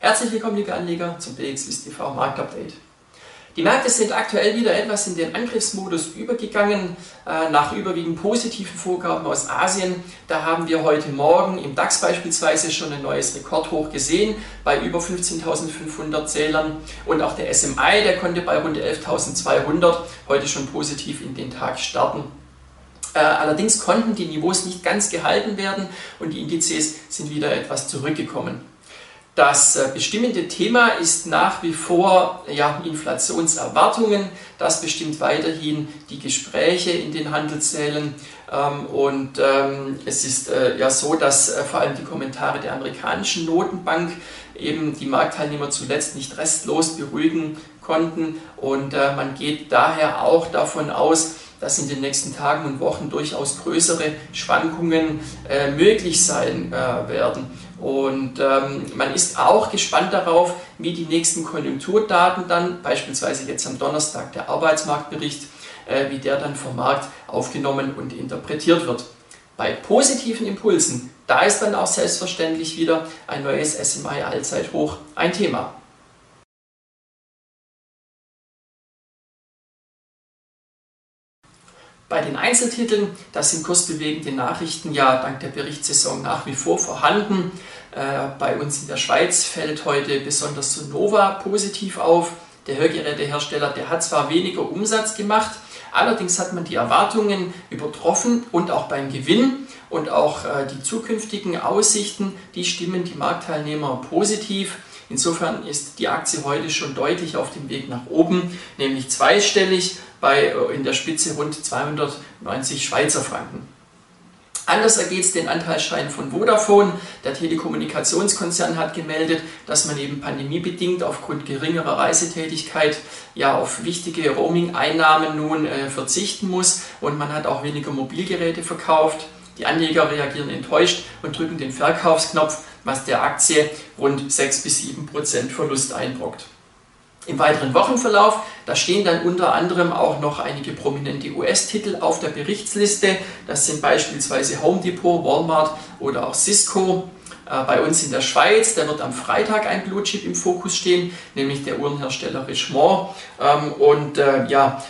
Herzlich willkommen, liebe Anleger, zum BXWIST TV Marktupdate. Die Märkte sind aktuell wieder etwas in den Angriffsmodus übergegangen, äh, nach überwiegend positiven Vorgaben aus Asien. Da haben wir heute Morgen im DAX beispielsweise schon ein neues Rekordhoch gesehen bei über 15.500 Zählern und auch der SMI, der konnte bei rund 11.200 heute schon positiv in den Tag starten. Äh, allerdings konnten die Niveaus nicht ganz gehalten werden und die Indizes sind wieder etwas zurückgekommen. Das äh, bestimmende Thema ist nach wie vor ja, Inflationserwartungen. Das bestimmt weiterhin die Gespräche in den Handelssälen. Ähm, und ähm, es ist äh, ja so, dass äh, vor allem die Kommentare der amerikanischen Notenbank eben die Marktteilnehmer zuletzt nicht restlos beruhigen konnten. Und man geht daher auch davon aus, dass in den nächsten Tagen und Wochen durchaus größere Schwankungen möglich sein werden. Und ähm, man ist auch gespannt darauf, wie die nächsten Konjunkturdaten dann, beispielsweise jetzt am Donnerstag der Arbeitsmarktbericht, äh, wie der dann vom Markt aufgenommen und interpretiert wird. Bei positiven Impulsen, da ist dann auch selbstverständlich wieder ein neues SMI Allzeithoch ein Thema. Bei den Einzeltiteln, das sind kursbewegende Nachrichten ja dank der Berichtssaison nach wie vor vorhanden. Äh, bei uns in der Schweiz fällt heute besonders Sonova positiv auf. Der Hörgerätehersteller, der hat zwar weniger Umsatz gemacht, allerdings hat man die Erwartungen übertroffen und auch beim Gewinn und auch äh, die zukünftigen Aussichten, die stimmen die Marktteilnehmer positiv. Insofern ist die Aktie heute schon deutlich auf dem Weg nach oben, nämlich zweistellig bei äh, in der Spitze rund 290 Schweizer Franken. Anders ergeht es den Anteilsschein von Vodafone. Der Telekommunikationskonzern hat gemeldet, dass man eben pandemiebedingt aufgrund geringerer Reisetätigkeit ja auf wichtige Roaming-Einnahmen nun äh, verzichten muss und man hat auch weniger Mobilgeräte verkauft. Die Anleger reagieren enttäuscht und drücken den Verkaufsknopf, was der Aktie rund 6 bis 7 Prozent Verlust einbrockt. Im weiteren Wochenverlauf, da stehen dann unter anderem auch noch einige prominente US-Titel auf der Berichtsliste. Das sind beispielsweise Home Depot, Walmart oder auch Cisco. Äh, bei uns in der Schweiz, da wird am Freitag ein Blue Chip im Fokus stehen, nämlich der Uhrenhersteller Richemont. Ähm, und äh, ja,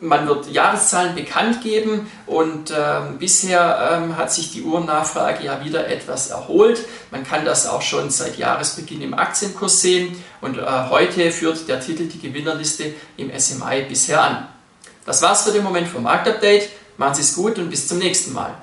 man wird Jahreszahlen bekannt geben und ähm, bisher ähm, hat sich die Uhrennachfrage ja wieder etwas erholt. Man kann das auch schon seit Jahresbeginn im Aktienkurs sehen und äh, heute führt der Titel die Gewinnerliste im SMI bisher an. Das war's für den Moment vom Marktupdate. Machen Sie es gut und bis zum nächsten Mal.